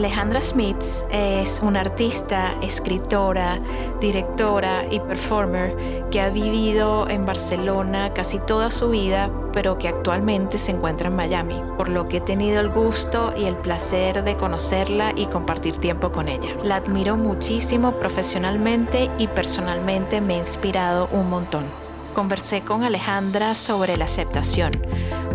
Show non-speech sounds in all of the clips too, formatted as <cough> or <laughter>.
Alejandra Smith es una artista, escritora, directora y performer que ha vivido en Barcelona casi toda su vida, pero que actualmente se encuentra en Miami, por lo que he tenido el gusto y el placer de conocerla y compartir tiempo con ella. La admiro muchísimo profesionalmente y personalmente me ha inspirado un montón. Conversé con Alejandra sobre la aceptación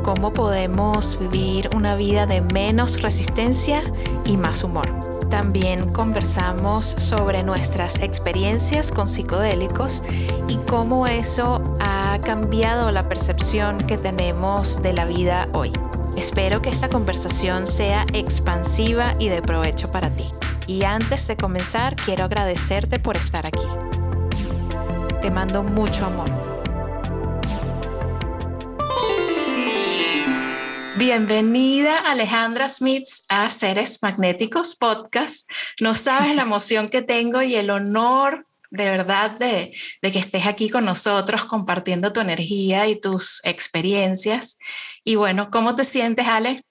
cómo podemos vivir una vida de menos resistencia y más humor. También conversamos sobre nuestras experiencias con psicodélicos y cómo eso ha cambiado la percepción que tenemos de la vida hoy. Espero que esta conversación sea expansiva y de provecho para ti. Y antes de comenzar, quiero agradecerte por estar aquí. Te mando mucho amor. Bienvenida Alejandra Smith a Seres Magnéticos Podcast. No sabes la emoción que tengo y el honor de verdad de, que estés aquí con nosotros compartiendo tu energía y tus experiencias. Y bueno, ¿cómo te sientes, Ale?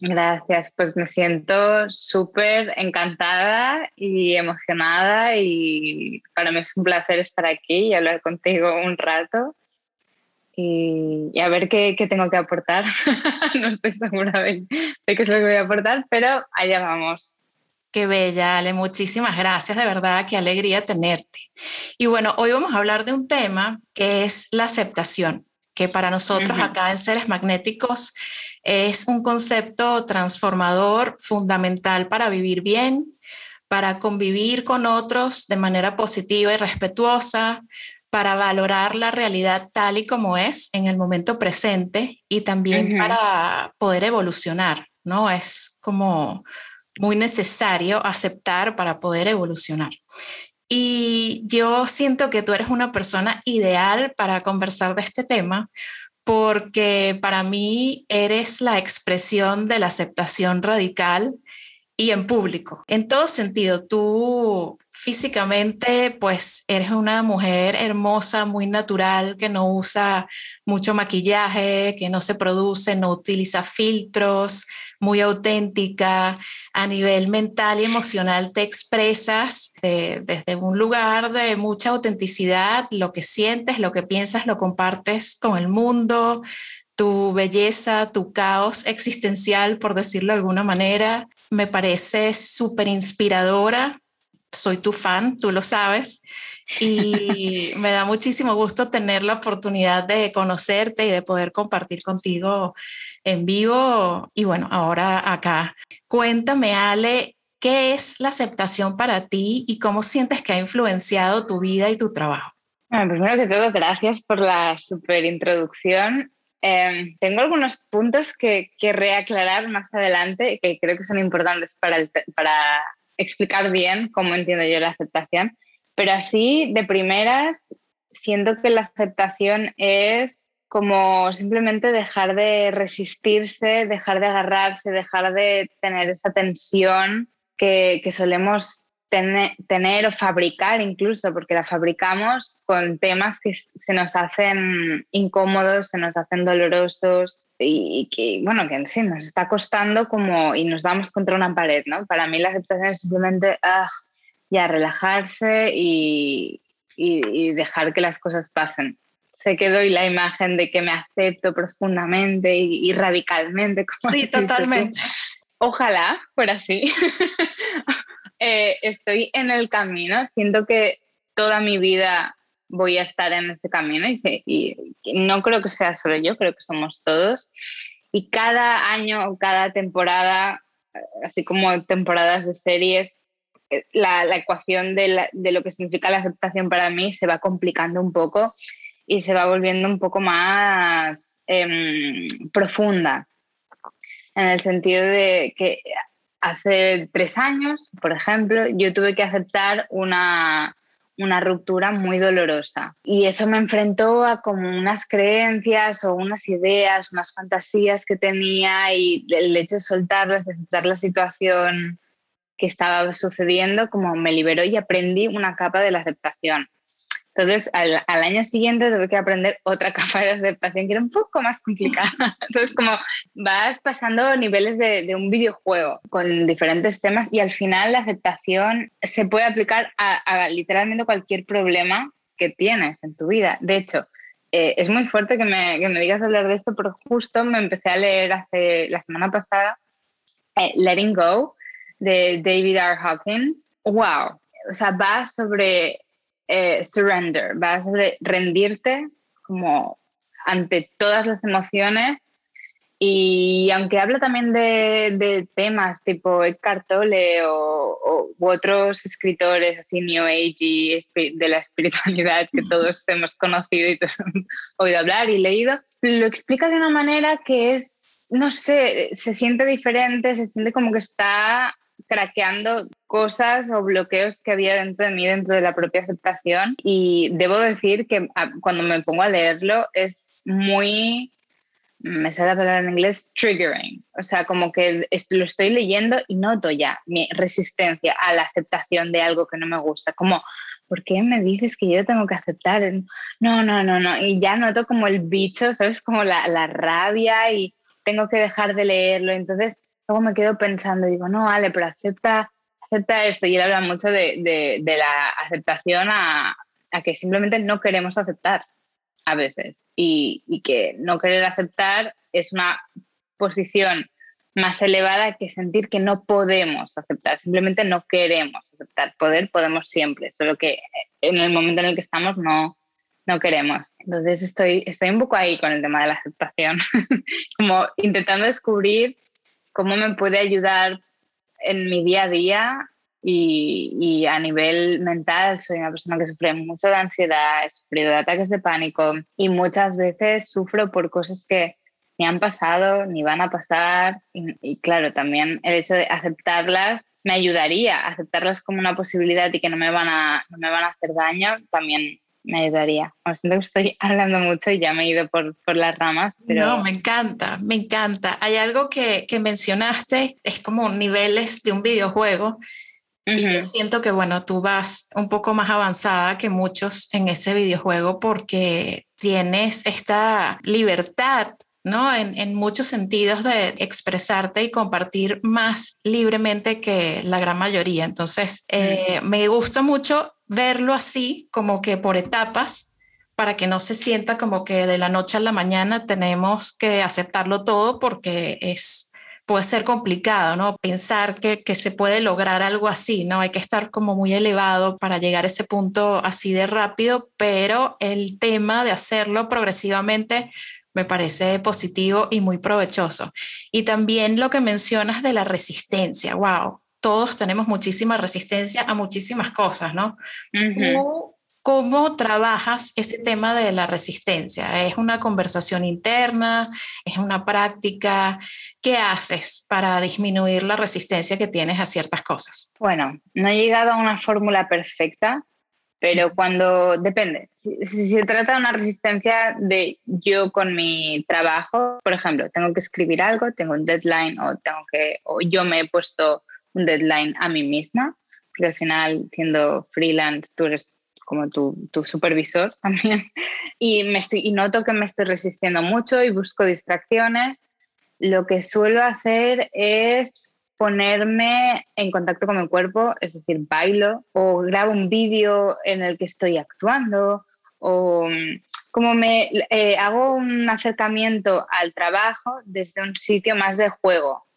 Gracias, pues me siento súper encantada y emocionada y para mí es un placer estar aquí y hablar contigo un rato y, a ver qué, tengo que aportar. <laughs> no estoy segura de, qué es lo que voy a aportar, pero allá vamos. Qué bella, Ale. Muchísimas gracias, de verdad, qué alegría tenerte. Y bueno, hoy vamos a hablar de un tema que es la aceptación, que para nosotros acá en Seres Magnéticos es un concepto transformador fundamental para vivir bien, para convivir con otros de manera positiva y respetuosa, para valorar la realidad tal y como es en el momento presente y también para poder evolucionar, ¿no? Es como muy necesario aceptar para poder evolucionar. Y yo siento que tú eres una persona ideal para conversar de este tema porque para mí eres la expresión de la aceptación radical y en público. En todo sentido, tú físicamente, pues eres una mujer hermosa, muy natural, que no usa mucho maquillaje, que no se produce, no utiliza filtros, muy auténtica. A nivel mental y emocional te expresas eh, desde un lugar de mucha autenticidad, lo que sientes, lo que piensas, lo compartes con el mundo tu belleza, tu caos existencial, por decirlo de alguna manera. Me parece súper inspiradora soy tu fan, tú lo sabes, y <laughs> me da muchísimo gusto tener la oportunidad de conocerte y de poder compartir contigo en vivo. Y bueno, ahora acá, cuéntame, Ale, ¿qué es la aceptación para ti y cómo sientes que ha influenciado tu vida y tu trabajo? Bueno, primero que todo, gracias por la super introducción. Em, tengo algunos puntos que querré aclarar más adelante que creo que son importantes para, el, para explicar bien cómo entiendo yo la aceptación, pero así de primeras siento que la aceptación es como simplemente dejar de resistirse, dejar de agarrarse, dejar de tener esa tensión que, solemos tener, o fabricar incluso, porque la fabricamos con temas que se nos hacen incómodos, se nos hacen dolorosos, y, que, bueno, que sí, nos está costando como y nos damos contra una pared, ¿no? Para mí la aceptación es simplemente, ah, ya, relajarse y, y, dejar que las cosas pasen. Sé que doy la imagen de que me acepto profundamente y, radicalmente. Como sí, totalmente. Ojalá fuera así. <laughs> Eh, estoy en el camino, siento que toda mi vida voy a estar en ese camino y, no creo que sea solo yo, creo que somos todos. Y cada año o cada temporada, así como temporadas de series, eh, la, ecuación de, lo que significa la aceptación para mí se va complicando un poco y se va volviendo un poco más em, profunda, en el sentido de que hace tres años, por ejemplo, yo tuve que aceptar una, una ruptura muy dolorosa. Y eso me enfrentó a como unas creencias o unas ideas, unas fantasías que tenía y el hecho de soltarlas, de aceptar la situación que estaba sucediendo, como me liberó y aprendí una capa de la aceptación. Entonces, al, año siguiente tuve que aprender otra <laughs> capa de aceptación que era un poco más complicada. <laughs> Entonces, como vas pasando niveles de, un videojuego con diferentes temas y al final la aceptación se puede aplicar a, literalmente cualquier problema que tienes en tu vida. De hecho, eh, es muy fuerte que me, que me, digas hablar de esto, pero justo me empecé a leer hace la semana pasada eh, Letting Go de David R. Hawkins. ¡Wow! O sea, va sobre eh, surrender, vas a rendirte como ante todas las emociones. Y aunque habla también de, temas tipo Eckhart Tolle o, u otros escritores así New Age y de la espiritualidad que todos hemos conocido y todos <laughs> hemos oído hablar y leído, lo explica de una manera que es, no sé, se siente diferente, se siente como que está craqueando cosas o bloqueos que había dentro de mí, dentro de la propia aceptación. Y debo decir que ah, cuando me pongo a leerlo es muy, me sale la palabra en inglés, triggering. O sea, como que lo estoy leyendo y noto ya mi resistencia a la aceptación de algo que no me gusta. Como, ¿por qué me dices que yo tengo que aceptar? No, no, no, no. Y ya noto como el bicho, ¿sabes? Como la, la rabia y tengo que dejar de leerlo. Entonces, luego me quedo pensando, digo, no, vale, pero acepta, acepta esto. Y él habla mucho de, la aceptación a, que simplemente no queremos aceptar a veces. Y, que no querer aceptar es una posición más elevada que sentir que no podemos aceptar, simplemente no queremos aceptar. Poder podemos siempre, solo que en el momento en el que estamos no, no queremos. Entonces estoy, estoy un poco ahí con el tema de la aceptación, <laughs> como intentando descubrir cómo me puede ayudar en mi día a día y, a nivel mental. Soy una persona que sufre mucho de ansiedad, he sufrido de ataques de pánico y muchas veces sufro por cosas que ni han pasado ni van a pasar. Y, claro, también el hecho de aceptarlas me ayudaría, aceptarlas como una posibilidad y que no me van a, no me van a hacer daño, también me ayudaría. Me siento que estoy <laughs> hablando mucho y ya me he ido por, por las ramas. Pero... No, me encanta, me encanta. Hay algo que, que mencionaste, es como niveles de un videojuego. Y yo siento que, bueno, tú vas un poco más avanzada que muchos en ese videojuego porque tienes esta libertad ¿no? En, en, muchos sentidos de expresarte y compartir más libremente que la gran mayoría. Entonces, eh, me gusta mucho verlo así, como que por etapas, para que no se sienta como que de la noche a la mañana tenemos que aceptarlo todo porque es puede ser complicado, ¿no? Pensar que, que, se puede lograr algo así, ¿no? Hay que estar como muy elevado para llegar a ese punto así de rápido, pero el tema de hacerlo progresivamente me parece positivo y muy provechoso. Y también lo que mencionas de la resistencia, wow, todos tenemos muchísima resistencia a muchísimas cosas, ¿no? ¿Cómo, trabajas ese tema de la resistencia? ¿Es una conversación interna? ¿Es una práctica? ¿Qué haces para disminuir la resistencia que tienes a ciertas cosas? Bueno, no he llegado a una fórmula perfecta, pero cuando depende, si, se trata de una resistencia de yo con mi trabajo, por ejemplo, tengo que escribir algo, tengo un deadline o tengo que o yo me he puesto un deadline a mí misma, porque al final siendo freelance tú eres como tu, tu supervisor <laughs> también y me estoy y noto que me estoy resistiendo mucho y busco distracciones. Lo que suelo hacer es ponerme en contacto con mi cuerpo, es decir, bailo o grabo un vídeo en el que estoy actuando o mm, como me eh, hago un acercamiento al trabajo desde un sitio más de juego,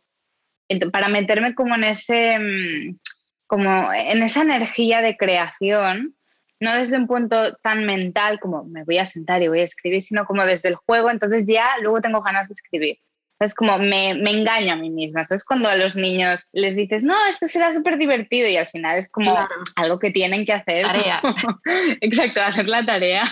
para meterme como en ese mm, como en esa energía de creación, no desde un punto tan mental como me voy a sentar y voy a escribir, sino como desde el juego, entonces ya luego tengo ganas de escribir. Es como me, me, engaño a mí misma. Es cuando a los niños les dices, no, esto será súper divertido y al final es como algo que tienen que hacer. Tarea. <laughs> Exacto, hacer la tarea.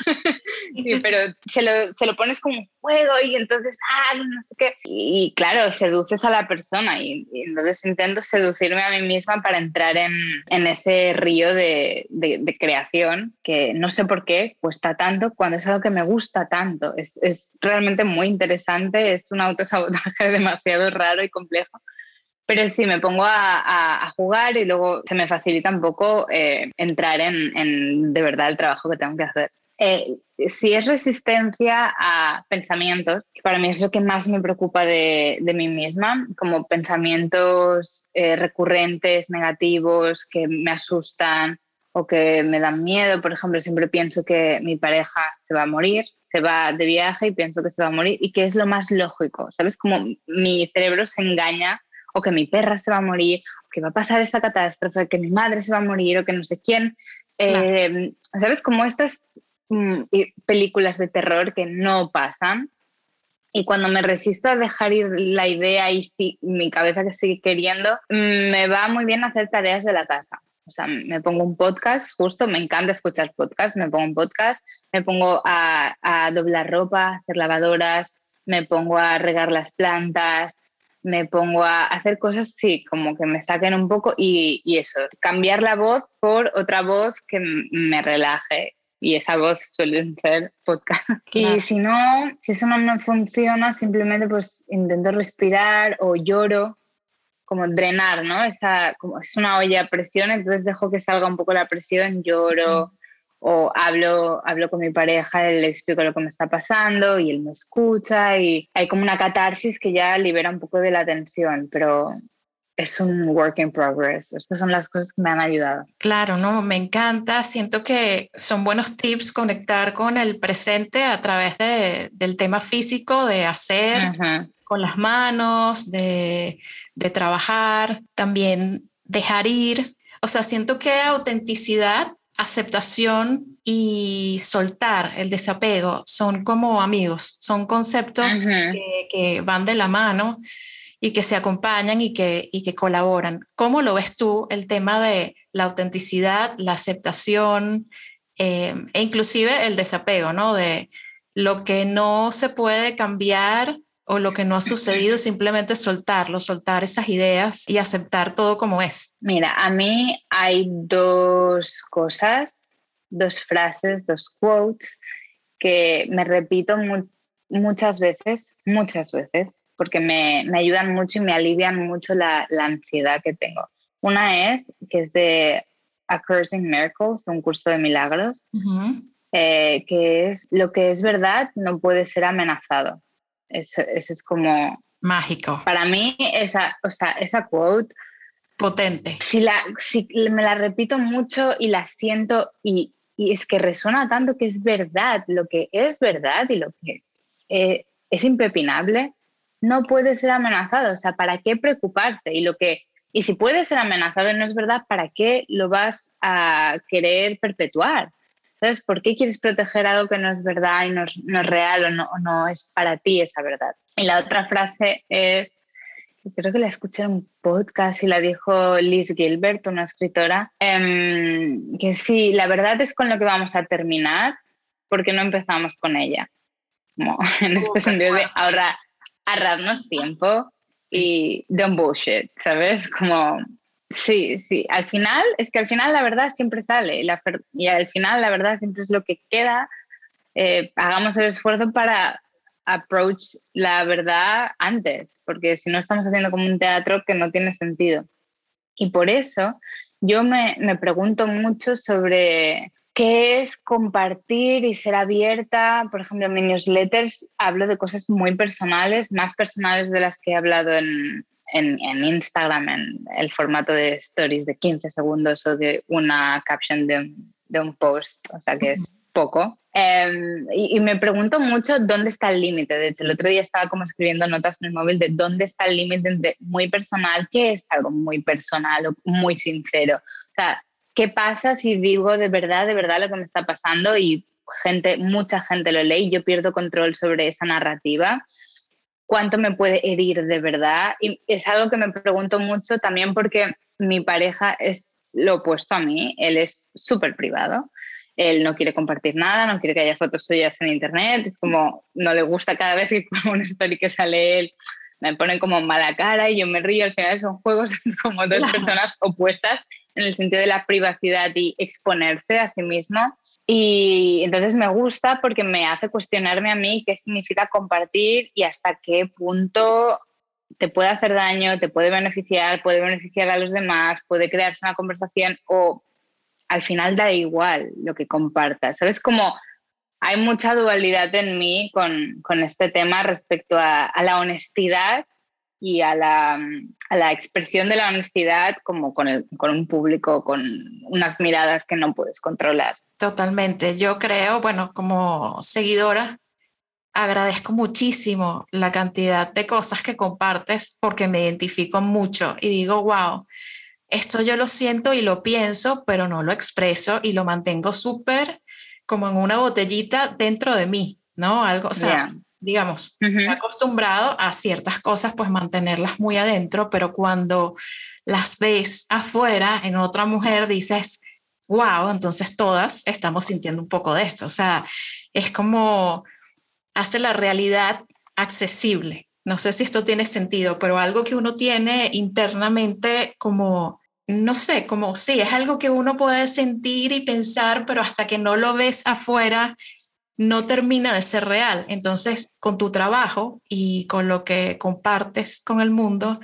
<laughs> pero se lo, se lo, pones como un juego y entonces, ah, no sé qué. Y, claro, seduces a la persona y, entonces intento seducirme a mí misma para entrar en, en ese río de, de, creación que no sé por qué cuesta tanto cuando es algo que me gusta tanto. Es, es realmente muy interesante, es un autosabotaje <laughs> demasiado raro y complejo pero sí, me pongo a, jugar y luego se me facilita un poco eh, entrar en, de verdad el trabajo que tengo que hacer. Eh, si es resistencia a pensamientos, que para mí es lo que más me preocupa de, mí misma, como pensamientos eh, recurrentes, negativos, que me asustan o que me dan miedo. Por ejemplo, siempre pienso que mi pareja se va a morir, se va de viaje y pienso que se va a morir y que es lo más lógico, ¿sabes? Como mi cerebro se engaña o que mi perra se va a morir, o que va a pasar esta catástrofe, que mi madre se va a morir, o que no sé quién. Eh, ¿Sabes? Como estas mm, películas de terror que no pasan. Y cuando me resisto a dejar ir la idea y si, mi cabeza que sigue queriendo, mm, me va muy bien hacer tareas de la casa. O sea, me pongo un podcast, justo, me encanta escuchar podcasts, me pongo un podcast, me pongo a, a doblar ropa, hacer lavadoras, me pongo a regar las plantas, me pongo a hacer cosas, sí, como que me saquen un poco y, eso, cambiar la voz por otra voz que me relaje. Y esa voz suele ser podcast. <laughs> Y si no, si eso no me funciona, simplemente pues intento respirar o lloro, como drenar, ¿no? Esa, como es una olla a presión, entonces dejo que salga un poco la presión, lloro o hablo, hablo con mi pareja, le explico lo que me está pasando y él me escucha y hay como una catarsis que ya libera un poco de la tensión, pero es un work in progress. Estas son las cosas que me han ayudado. Claro, no, me encanta. Siento que son buenos tips conectar con el presente a través de, del tema físico, de hacer con las manos, de, de trabajar, también dejar ir. O sea, siento que autenticidad aceptación y soltar el desapego son como amigos, son conceptos que, van de la mano y que se acompañan y que, y que colaboran. ¿Cómo lo ves tú el tema de la autenticidad, la aceptación eh, e inclusive el desapego, ¿no? De lo que no se puede cambiar o lo que no ha sucedido, <clears throat> simplemente soltarlo, soltar esas ideas y aceptar todo como es. Mira, a mí hay dos cosas, dos frases, dos quotes que me repito muchas veces, muchas veces, porque me, ayudan mucho y me alivian mucho la, ansiedad que tengo. Una es, que es de A Curse in Miracles, un curso de milagros, eh, que es lo que es verdad no puede ser amenazado. Eso, es como... Mágico. Para mí, esa, o sea, esa quote... Potente. Si, la, si me la repito mucho y la siento y, y es que resuena tanto que es verdad, lo que es verdad y lo que eh, es impepinable, no puede ser amenazado. O sea, ¿para qué preocuparse? Y lo que y si puede ser amenazado y no es verdad, ¿para qué lo vas a querer perpetuar? Entonces, ¿por qué quieres proteger algo que no es verdad y no es, real o no, no, es para ti esa verdad? Y la otra frase es, creo que la escuché en un podcast y la dijo Liz Gilbert, una escritora, em, que sí, la verdad es con lo que vamos a terminar porque no empezamos con ella. Como <laughs> en este sentido de ahorrar, ahorrarnos tiempo y don't bullshit, ¿sabes? Como Sí, sí, al final, es que al final la verdad siempre sale y al final la verdad siempre es lo que queda. Eh, hagamos el esfuerzo para approach la verdad antes, porque si no estamos haciendo como un teatro que no tiene sentido. Y por eso yo me, me pregunto mucho sobre qué es compartir y ser abierta. Por ejemplo, en mis newsletters hablo de cosas muy personales, más personales de las que he hablado en, en, Instagram en el formato de stories de 15 segundos o de una caption de, de un post, o sea que es poco. Em, y, me pregunto mucho dónde está el límite. De hecho, el otro día estaba como escribiendo notas en el móvil de dónde está el límite entre muy personal, que es algo muy personal o muy sincero. O sea, ¿qué pasa si digo de verdad, de verdad lo que me está pasando y gente, mucha gente lo lee y yo pierdo control sobre esa narrativa? cuánto me puede herir de verdad. Y es algo que me pregunto mucho también porque mi pareja es lo opuesto a mí, él es súper privado. él no quiere compartir nada, no quiere que haya fotos suyas en internet, es como no le gusta cada vez que pongo una story que sale él, me ponen como mala cara y yo me río, al final son juegos <laughs> como dos personas opuestas en el sentido de la privacidad y exponerse a sí mismo. Y entonces me gusta porque me hace cuestionarme a mí qué significa compartir y hasta qué punto te puede hacer daño, te puede beneficiar, puede beneficiar a los demás, puede crearse una conversación o al final da igual lo que compartas. ¿Sabes? Como hay mucha dualidad en mí con, con este tema respecto a, a, la honestidad y a la, a la, expresión de la honestidad como con, el, con un público, con unas miradas que no puedes controlar. Totalmente. Yo creo, bueno, como seguidora, agradezco muchísimo la cantidad de cosas que compartes porque me identifico mucho y digo, wow, esto yo lo siento y lo pienso, pero no lo expreso y lo mantengo súper como en una botellita dentro de mí, ¿no? Algo, o sea, digamos, acostumbrado a ciertas cosas, pues mantenerlas muy adentro, pero cuando las ves afuera en otra mujer, dices, wow, entonces todas estamos sintiendo un poco de esto. O sea, es como hace la realidad accesible. No sé si esto tiene sentido, pero algo que uno tiene internamente como no sé, como sí, es algo que uno puede sentir y pensar, pero hasta que no lo ves afuera, no termina de ser real. Entonces, con tu trabajo y con lo que compartes con el mundo,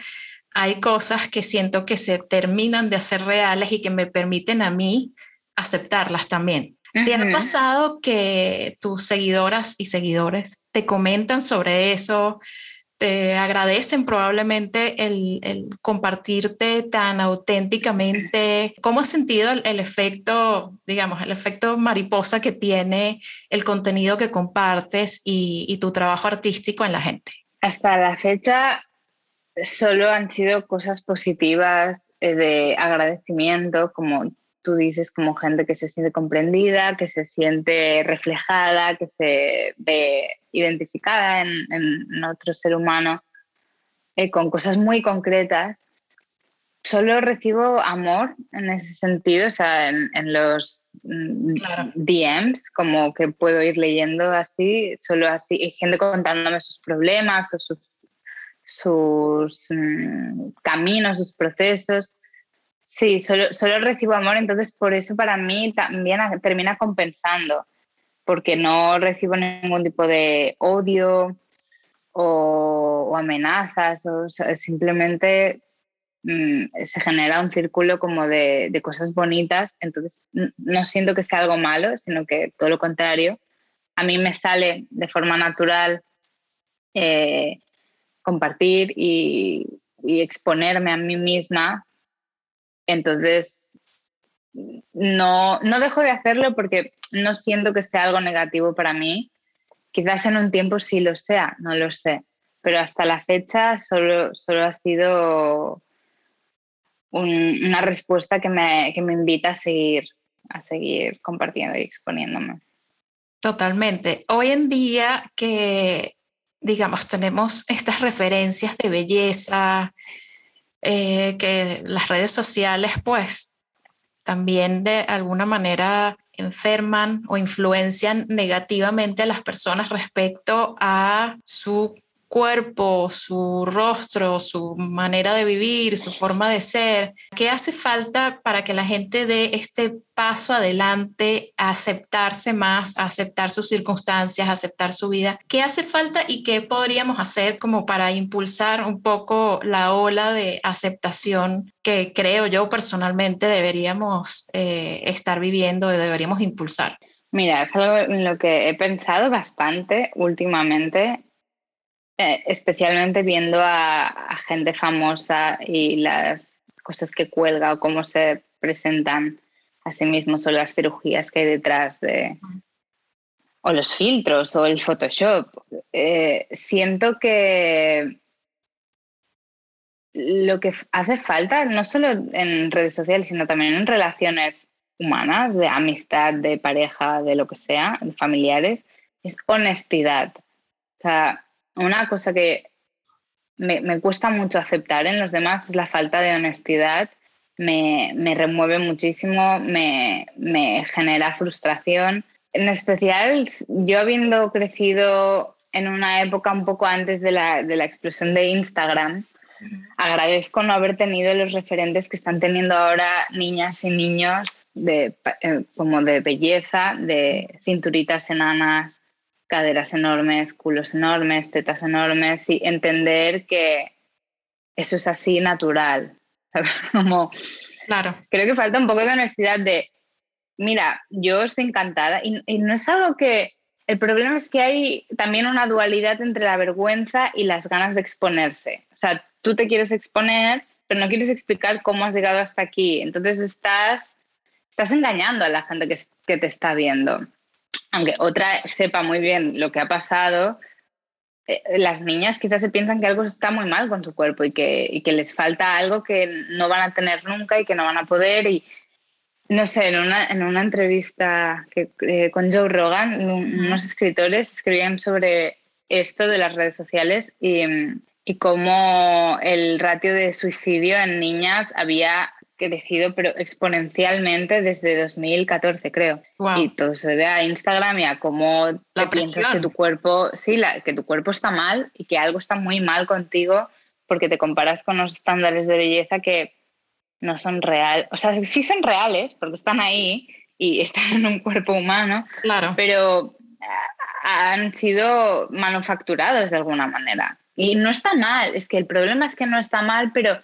hay cosas que siento que se terminan de hacer reales y que me permiten a mí aceptarlas también. ¿Te ha pasado que tus seguidoras y seguidores te comentan sobre eso? Te agradecen probablemente el, compartirte tan auténticamente. ¿Cómo has sentido el, efecto, digamos, el efecto mariposa que tiene el contenido que compartes y, tu trabajo artístico en la gente? Hasta la fecha solo han sido cosas positivas eh, de agradecimiento, como tú dices, como gente que se siente comprendida, que se siente reflejada, que se ve identificada en, otro ser humano, eh, con cosas muy concretas. Solo recibo amor en ese sentido, o sea, en, los mm, DMs, como que puedo ir leyendo así, solo así, y gente contándome sus problemas o sus, sus mm, caminos, sus procesos. Sí, solo, solo recibo amor, entonces por eso para mí también termina compensando, porque no recibo ningún tipo de odio o, amenazas, o simplemente mm, se genera un círculo como de, cosas bonitas, entonces no siento que sea algo malo, sino que todo lo contrario, a mí me sale de forma natural eh, compartir y exponerme a mí misma entonces, no, no dejo de hacerlo porque no siento que sea algo negativo para mí. Quizás en un tiempo sí lo sea, no lo sé. Pero hasta la fecha solo, solo ha sido una respuesta que me, que me invita a seguir, a seguir compartiendo y exponiéndome. Totalmente. Hoy en día que, digamos, tenemos estas referencias de belleza, eh, que las redes sociales pues también de alguna manera enferman o influencian negativamente a las personas respecto a su cuerpo, su rostro, su manera de vivir, su forma de ser. ¿Qué hace falta para que la gente dé este paso adelante aceptarse más, aceptar sus circunstancias, aceptar su vida? ¿Qué hace falta y qué podríamos hacer como para impulsar un poco la ola de aceptación que creo yo personalmente deberíamos eh, estar viviendo y deberíamos impulsar? Mira, es algo en lo que he pensado bastante últimamente eh, especialmente viendo a, gente famosa y las cosas que cuelga o cómo se presentan a sí mismos o las cirugías que hay detrás de o los filtros o el Photoshop. Eh, siento que lo que hace falta, no solo en redes sociales, sino también en relaciones humanas, de amistad, de pareja, de lo que sea, de familiares, es honestidad. O sea, una cosa que me, cuesta mucho aceptar en los demás es la falta de honestidad me, me remueve muchísimo, me, me genera frustración. En especial, yo habiendo crecido en una época un poco antes de la, de la explosión de Instagram, agradezco no haber tenido los referentes que están teniendo ahora niñas y niños de, eh, como de belleza, de cinturitas enanas, caderas enormes, culos enormes, tetas enormes y entender que eso es así natural. <laughs> Como, claro. Creo que falta un poco de honestidad de, mira, yo estoy encantada y, y no es algo que... El problema es que hay también una dualidad entre la vergüenza y las ganas de exponerse. O sea, tú te quieres exponer, pero no quieres explicar cómo has llegado hasta aquí. Entonces estás, estás engañando a la gente que, que te está viendo. Aunque otra sepa muy bien lo que ha pasado, eh, las niñas quizás se piensan que algo está muy mal con su cuerpo y que, y que, les falta algo que no van a tener nunca y que no van a poder. Y no sé, en una, en una entrevista que, eh, con Joe Rogan, unos escritores escribían sobre esto de las redes sociales y, y cómo el ratio de suicidio en niñas había crecido pero exponencialmente desde 2014 creo. Y todo se debe a Instagram y a cómo te piensas que tu cuerpo sí la, que tu cuerpo está mal y que algo está muy mal contigo porque te comparas con los estándares de belleza que no son reales o sea sí son reales porque están ahí y <laughs> están en un cuerpo humano claro. pero ah, han sido manufacturados de alguna manera. Y no está mal, es que el problema es que no está mal, pero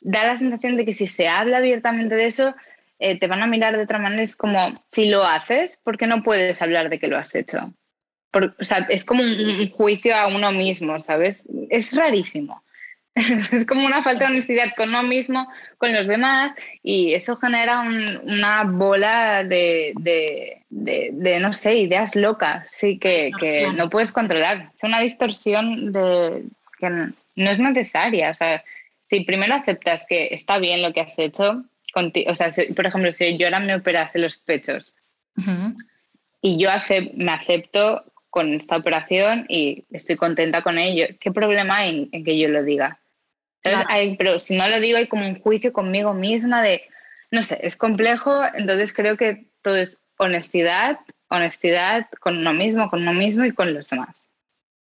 da la sensación de que si se habla abiertamente de eso, eh, te van a mirar de otra manera. Es como, si lo haces, ¿por qué no puedes hablar de que lo has hecho? o sea, es como un, juicio a uno mismo, ¿sabes? Es rarísimo. <laughs> es como una falta de honestidad con uno mismo, con los demás, y eso genera una bola de, de, de, no sé, ideas locas, sí, que, que, no puedes controlar. Es una distorsión de, que no es necesaria. O sea, si primero aceptas que está bien lo que has hecho, o sea, por ejemplo, si yo ahora me operase los pechos y yo me acepto con esta operación y estoy contenta con ello, ¿qué problema hay en que yo lo diga? pero si no lo digo, hay como un juicio conmigo misma de, no sé, es complejo, entonces creo que todo es honestidad, honestidad con uno mismo, con uno mismo y con los demás.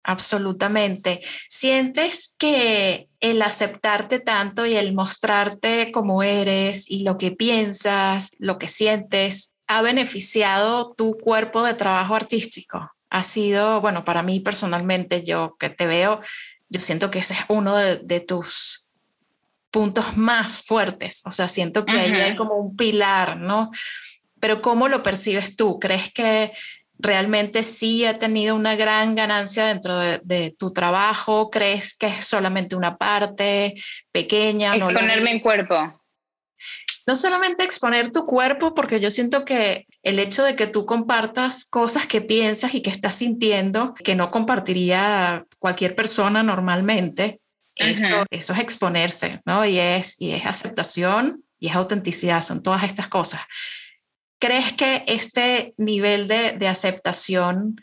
Absolutamente. ¿Sientes que el aceptarte tanto y el mostrarte como eres y lo que piensas, lo que sientes, ha beneficiado tu cuerpo de trabajo artístico? Ha sido, bueno, para mí personalmente, yo que te veo, yo siento que ese es uno de, tus puntos más fuertes. O sea, siento que ahí hay como un pilar, ¿no? Pero ¿cómo lo percibes tú? ¿Crees que realmente sí ha tenido una gran ganancia dentro de, tu trabajo? ¿Crees que es solamente una parte pequeña? Exponerme en cuerpo. No solamente exponer tu cuerpo, porque yo siento que el hecho de que tú compartas cosas que piensas y que estás sintiendo, que no compartiría cualquier persona normalmente, eso, eso, es exponerse, ¿no? Y es, y es aceptación y es autenticidad, son todas estas cosas. ¿Crees que este nivel de, de aceptación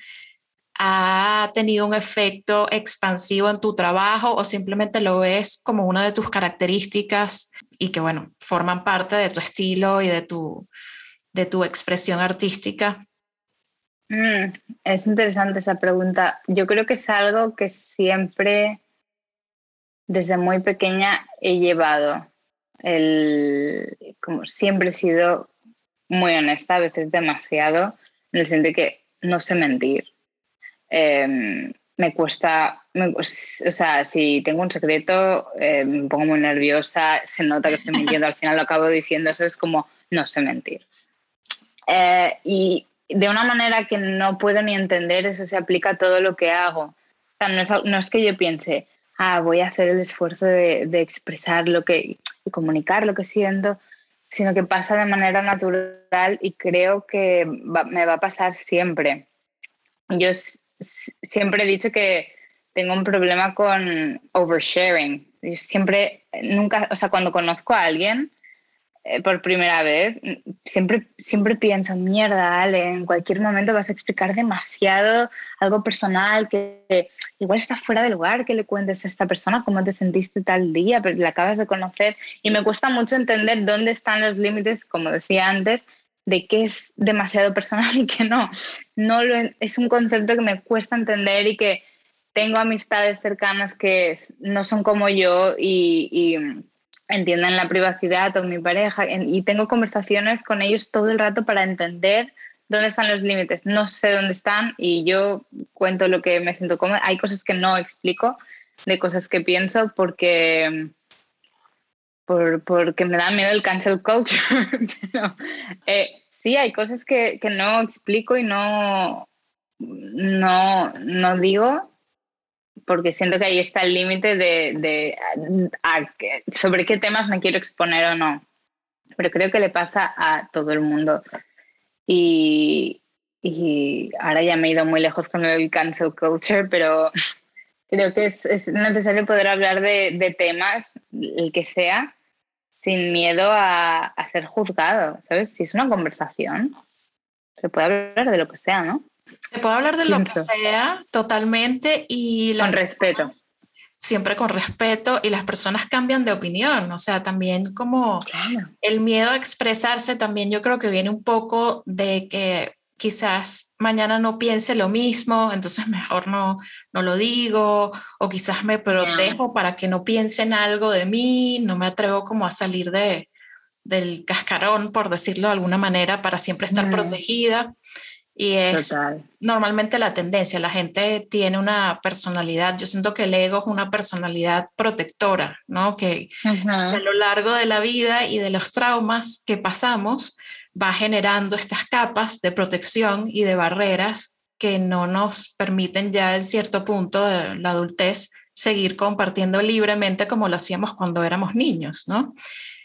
ha tenido un efecto expansivo en tu trabajo o simplemente lo ves como una de tus características y que, bueno, forman parte de tu estilo y de tu, de tu expresión artística? Mm, es interesante esa pregunta. Yo creo que es algo que siempre, desde muy pequeña, he llevado. El, como siempre he sido muy honesta, a veces demasiado, en el sentido que no sé mentir. Em, me cuesta, o sea, si tengo un secreto, eh, me pongo muy nerviosa, se nota que estoy mintiendo, al final lo acabo diciendo, eso es como, no sé mentir. Eh, y de una manera que no puedo ni entender, eso se aplica a todo lo que hago. O sea, no, es, no es que yo piense, ah, voy a hacer el esfuerzo de, de expresar lo que, y comunicar lo que siento, sino que pasa de manera natural y creo que me va a pasar siempre. Yo siempre he dicho que tengo un problema con oversharing. Yo siempre, nunca, o sea, cuando conozco a alguien, eh, por primera vez, siempre, siempre pienso, mierda, Ale, en cualquier momento vas a explicar demasiado algo personal que igual está fuera del lugar que le cuentes a esta persona cómo te sentiste tal día, pero la acabas de conocer. Y me cuesta mucho entender dónde están los límites, como decía antes, de qué es demasiado personal y qué no. no es un concepto que me cuesta entender y que tengo amistades cercanas que no son como yo y entiendan la privacidad o mi pareja y tengo conversaciones con ellos todo el rato para entender dónde están los límites. No sé dónde están y yo cuento lo que me siento cómoda. Hay cosas que no explico de cosas que pienso porque por, porque me da miedo el cancel culture. <laughs> Eh, sí, hay cosas que, que, no explico y no, no, no digo porque siento que ahí está el límite de, sobre qué temas me quiero exponer o no. Pero creo que le pasa a todo el mundo. Y, ahora ya me he ido muy lejos con el cancel culture, pero <laughs> creo que es, necesario poder hablar de, temas, el que sea, sin miedo a, a ser juzgado, ¿sabes? Si es una conversación, se puede hablar de lo que sea, ¿no? Se puede hablar de lo que sea totalmente y... Con respeto. Siempre con respeto y las personas cambian de opinión, o sea, también como el miedo a expresarse también yo creo que viene un poco de que quizás mañana no piense lo mismo, entonces mejor no, no lo digo, o quizás me protejo para que no piensen algo de mí, no me atrevo como a salir de, del cascarón, por decirlo de alguna manera, para siempre estar protegida. Y es normalmente la tendencia, la gente tiene una personalidad, yo siento que el ego es una personalidad protectora, ¿no? Que a lo largo de la vida y de los traumas que pasamos va generando estas capas de protección y de barreras que no nos permiten ya en cierto punto de la adultez seguir compartiendo libremente como lo hacíamos cuando éramos niños, ¿no?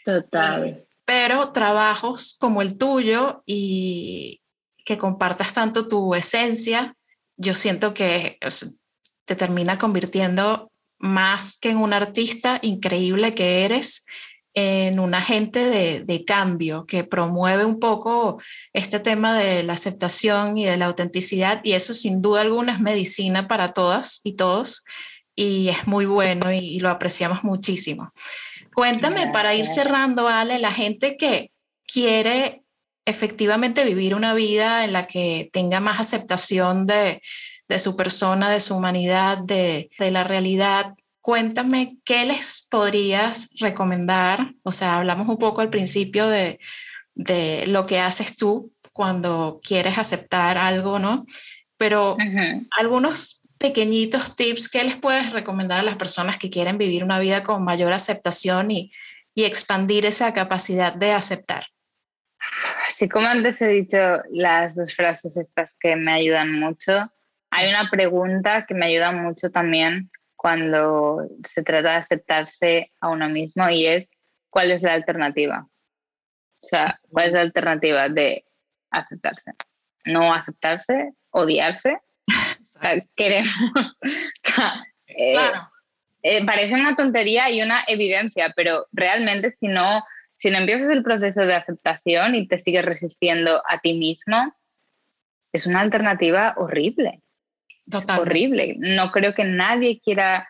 Total. Pero trabajos como el tuyo y, que compartas tanto tu esencia, yo siento que te termina convirtiendo más que en un artista increíble que eres, en un agente de, de, cambio que promueve un poco este tema de la aceptación y de la autenticidad. Y eso sin duda alguna es medicina para todas y todos. Y es muy bueno y, lo apreciamos muchísimo. Cuéntame para ir cerrando, Ale, la gente que quiere efectivamente vivir una vida en la que tenga más aceptación de, su persona, de su humanidad, de, la realidad. Cuéntame qué les podrías recomendar. O sea, hablamos un poco al principio de, lo que haces tú cuando quieres aceptar algo, ¿no? Pero algunos pequeñitos tips que les puedes recomendar a las personas que quieren vivir una vida con mayor aceptación y expandir esa capacidad de aceptar. Así como antes he dicho las dos frases estas que me ayudan mucho, hay una pregunta que me ayuda mucho también cuando se trata de aceptarse a uno mismo y es ¿cuál es la alternativa? O sea, ¿cuál es la alternativa de aceptarse? No aceptarse, odiarse. queremos. <laughs> Eh, eh, parece una tontería y una evidencia, pero realmente si no si no empiezas el proceso de aceptación y te sigues resistiendo a ti mismo, es una alternativa horrible. Horrible. No creo que nadie quiera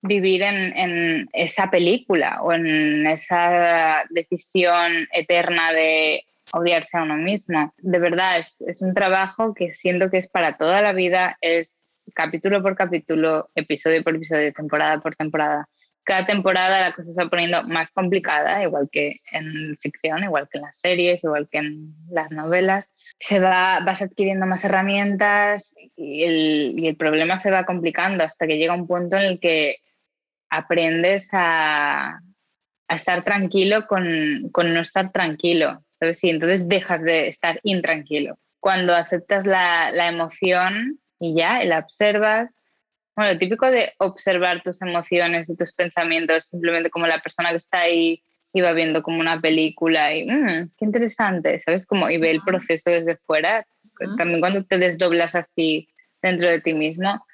vivir en, esa película o en esa decisión eterna de odiarse a uno mismo. De verdad, es, es un trabajo que siento que es para toda la vida, es capítulo por capítulo, episodio por episodio, temporada por temporada cada temporada la cosa se va poniendo más complicada, igual que en ficción, igual que en las series, igual que en las novelas. Se va, vas adquiriendo más herramientas y el, y el problema se va complicando hasta que llega un punto en el que aprendes a, a estar tranquilo con, con, no estar tranquilo, ¿sabes? Y entonces dejas de estar intranquilo. Cuando aceptas la, la emoción y ya, la observas, bueno, lo típico de observar tus emociones y tus pensamientos, simplemente como la persona que está ahí y va viendo como una película y mmm, qué interesante, ¿sabes? Como y ve el proceso desde fuera. También cuando te desdoblas así dentro de ti mismo,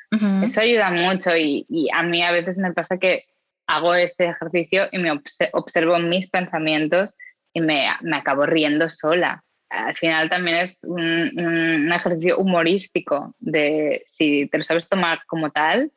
eso ayuda mucho y, y, a mí a veces me pasa que hago ese ejercicio y me observo mis pensamientos y me, me acabo riendo sola. Al final también es un, un, ejercicio humorístico de si te lo sabes tomar como tal,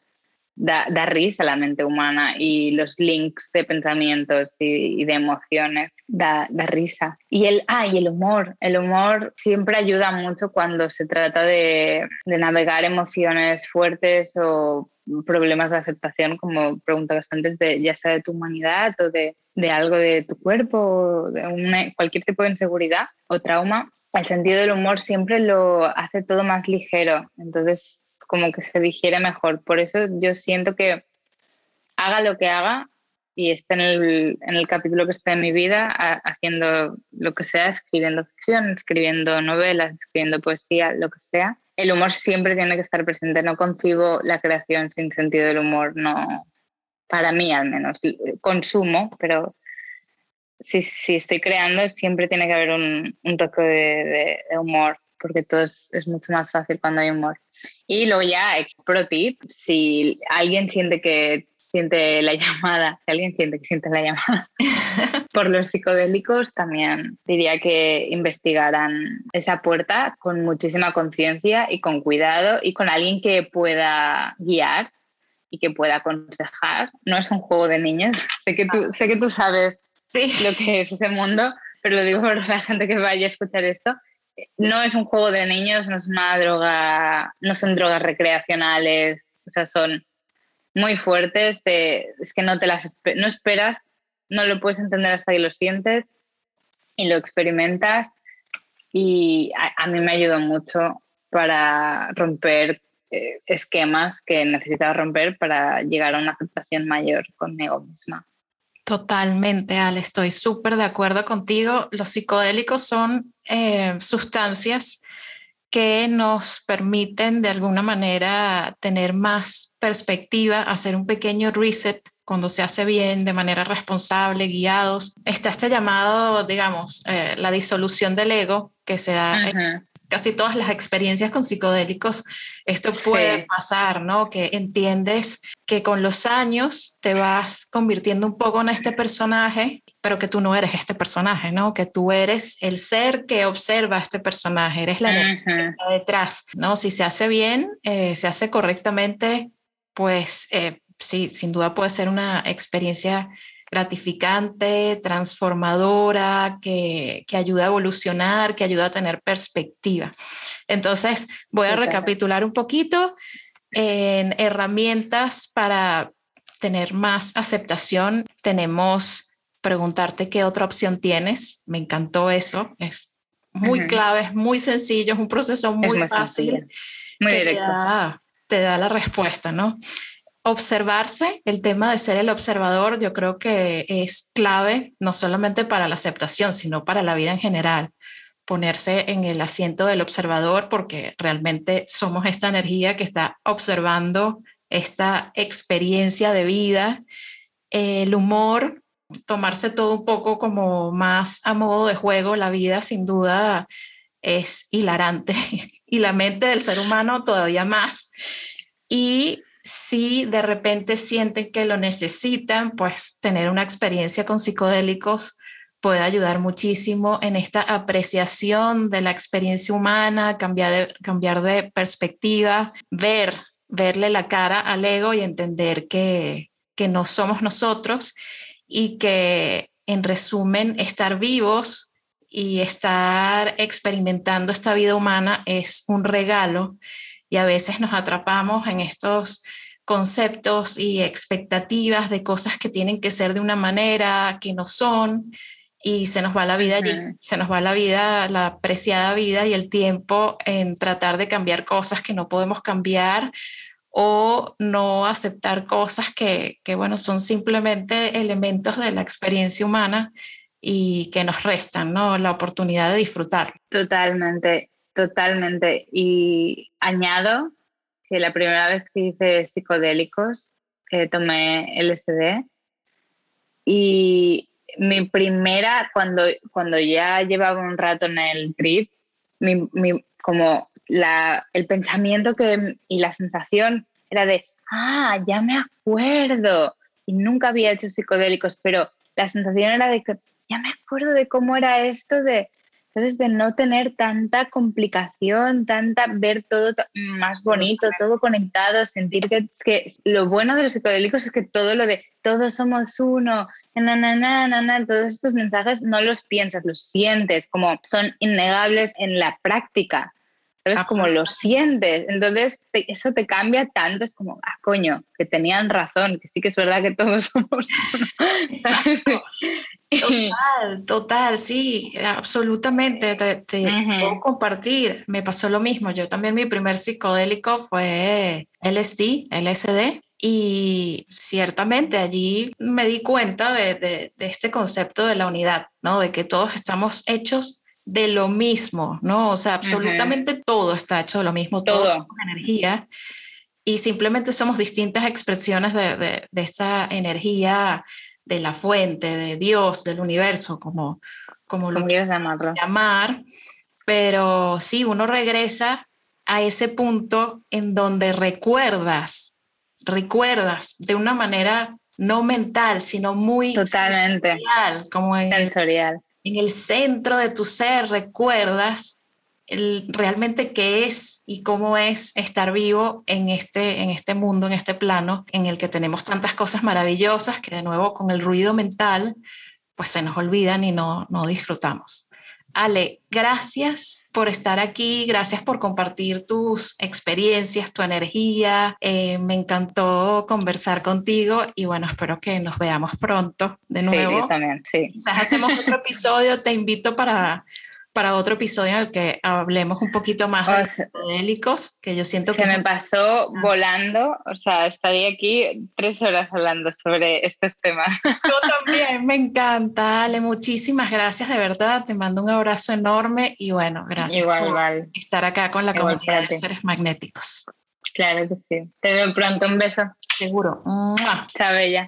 da, da, risa a la mente humana y los links de pensamientos y, y de emociones da, da, risa. Y el, ah, y el humor. El humor siempre ayuda mucho cuando se trata de, de navegar emociones fuertes o problemas de aceptación, como preguntabas antes, de, ya sea de tu humanidad o de, de algo de tu cuerpo, de una, cualquier tipo de inseguridad o trauma, el sentido del humor siempre lo hace todo más ligero. Entonces, como que se digiere mejor. Por eso yo siento que haga lo que haga y esté en el, en el capítulo que esté en mi vida, haciendo lo que sea, escribiendo ficción, escribiendo novelas, escribiendo poesía, lo que sea, el humor siempre tiene que estar presente. No concibo la creación sin sentido del humor, no, para mí al menos. Consumo, pero si, si estoy creando siempre tiene que haber un, un toque de, de, humor, porque todo es, es, mucho más fácil cuando hay humor. Y luego ya, pro tip, si alguien siente que siente la <laughs> llamada, si alguien siente que siente la llamada <laughs> por los psicodélicos, también diría que investigaran esa puerta con muchísima conciencia y con cuidado y con alguien que pueda guiar y que pueda aconsejar. No es un juego de niños, sé que tú, sé que tú sabes lo que es ese mundo, pero lo digo por la gente que vaya a escuchar esto. No es un juego de niños, no es una droga, no son drogas recreacionales, o sea, son muy fuertes, es que no te las no esperas, no lo puedes entender hasta que lo sientes y lo experimentas. Y a, mí me ayudó mucho para romper eh, esquemas que necesitaba romper para llegar a una aceptación mayor conmigo misma. Totalmente, Ale, estoy súper de acuerdo contigo. Los psicodélicos son eh, sustancias que nos permiten de alguna manera tener más perspectiva, hacer un pequeño reset cuando se hace bien, de manera responsable, guiados. Está este llamado, digamos, eh, la disolución del ego que se da en casi todas las experiencias con psicodélicos. Esto puede pasar, ¿no? Que entiendes que con los años te vas convirtiendo un poco en este personaje pero que tú no eres este personaje, ¿no? Que tú eres el ser que observa a este personaje, eres la uh que está detrás, ¿no? Si se hace bien, eh, se hace correctamente, pues eh, sí, sin duda puede ser una experiencia gratificante, transformadora, que, que, ayuda a evolucionar, que ayuda a tener perspectiva. Entonces, voy a recapitular un poquito en herramientas para tener más aceptación. Tenemos preguntarte qué otra opción tienes. Me encantó eso. Es muy clave, es muy sencillo, es un proceso muy, fácil. Muy directo. Te da, te da la respuesta, ¿no? Observarse, el tema de ser el observador, yo creo que es clave no solamente para la aceptación, sino para la vida en general. Ponerse en el asiento del observador porque realmente somos esta energía que está observando esta experiencia de vida. El humor, tomarse todo un poco como más a modo de juego, la vida sin duda es hilarante <laughs> y la mente del ser humano todavía más. Y si de repente sienten que lo necesitan, pues tener una experiencia con psicodélicos puede ayudar muchísimo en esta apreciación de la experiencia humana, cambiar de, cambiar de perspectiva, ver, verle la cara al ego y entender que, que no somos nosotros y que en resumen estar vivos y estar experimentando esta vida humana es un regalo y a veces nos atrapamos en estos conceptos y expectativas de cosas que tienen que ser de una manera que no son y se nos va la vida allí, se nos va la vida, la preciada vida y el tiempo en tratar de cambiar cosas que no podemos cambiar o no aceptar cosas que, que, bueno, son simplemente elementos de la experiencia humana y que nos restan, ¿no? La oportunidad de disfrutar. Totalmente, totalmente. Y añado que la primera vez que hice psicodélicos, eh, tomé LSD y mi primera, cuando, cuando ya llevaba un rato en el trip, mi, mi, como la, el pensamiento que, y la sensación era de, ah, ya me acuerdo. Y nunca había hecho psicodélicos, pero la sensación era de que ya me acuerdo de cómo era esto de, entonces, de no tener tanta complicación, tanta, ver todo más bonito, todo conectado, sentir que, que lo bueno de los psicodélicos es que todo lo de todos somos uno, na, na, na, na, todos estos mensajes no los piensas, los sientes, como son innegables en la práctica. Entonces, como lo sientes, entonces eso te cambia tanto, es como, ah, coño, que tenían razón, que sí que es verdad que todos <laughs> somos <laughs> Total, <laughs> total, sí, absolutamente, te, puedo compartir, me pasó lo mismo, yo también mi primer psicodélico fue LSD, LSD, y ciertamente allí me di cuenta de, de, de este concepto de la unidad, ¿no? De que todos estamos hechos de lo mismo, ¿no? O sea, absolutamente todo está hecho de lo mismo, todo, es energía y simplemente somos distintas expresiones de, de, esta energía de la fuente, de Dios, del universo, como, como lo quieras llamar. Pero sí, uno regresa a ese punto en donde recuerdas, recuerdas de una manera no mental, sino muy totalmente. sensorial, como en, sensorial. en el centro de tu ser recuerdas el, realmente qué es y cómo es estar vivo en este, en este mundo, en este plano, en el que tenemos tantas cosas maravillosas que de nuevo con el ruido mental, pues se nos olvidan y no, no disfrutamos. Ale, gracias por estar aquí, gracias por compartir tus experiencias, tu energía. Eh, me encantó conversar contigo y bueno, espero que nos veamos pronto de nuevo. Sí, también, sí. Quizás hacemos otro <laughs> episodio, te invito para para otro episodio en el que hablemos un poquito más de psicodélicos, que yo siento que... Se me pasó ah. volando, o sea, estaría aquí tres horas hablando sobre estos temas. <laughs> Yo también, me encanta, Ale, muchísimas gracias, de verdad, te mando un abrazo enorme y bueno, gracias igual, por igual. estar acá con la comunidad de seres magnéticos. Claro que sí. Te veo pronto, un beso. Seguro. Chao, Bella.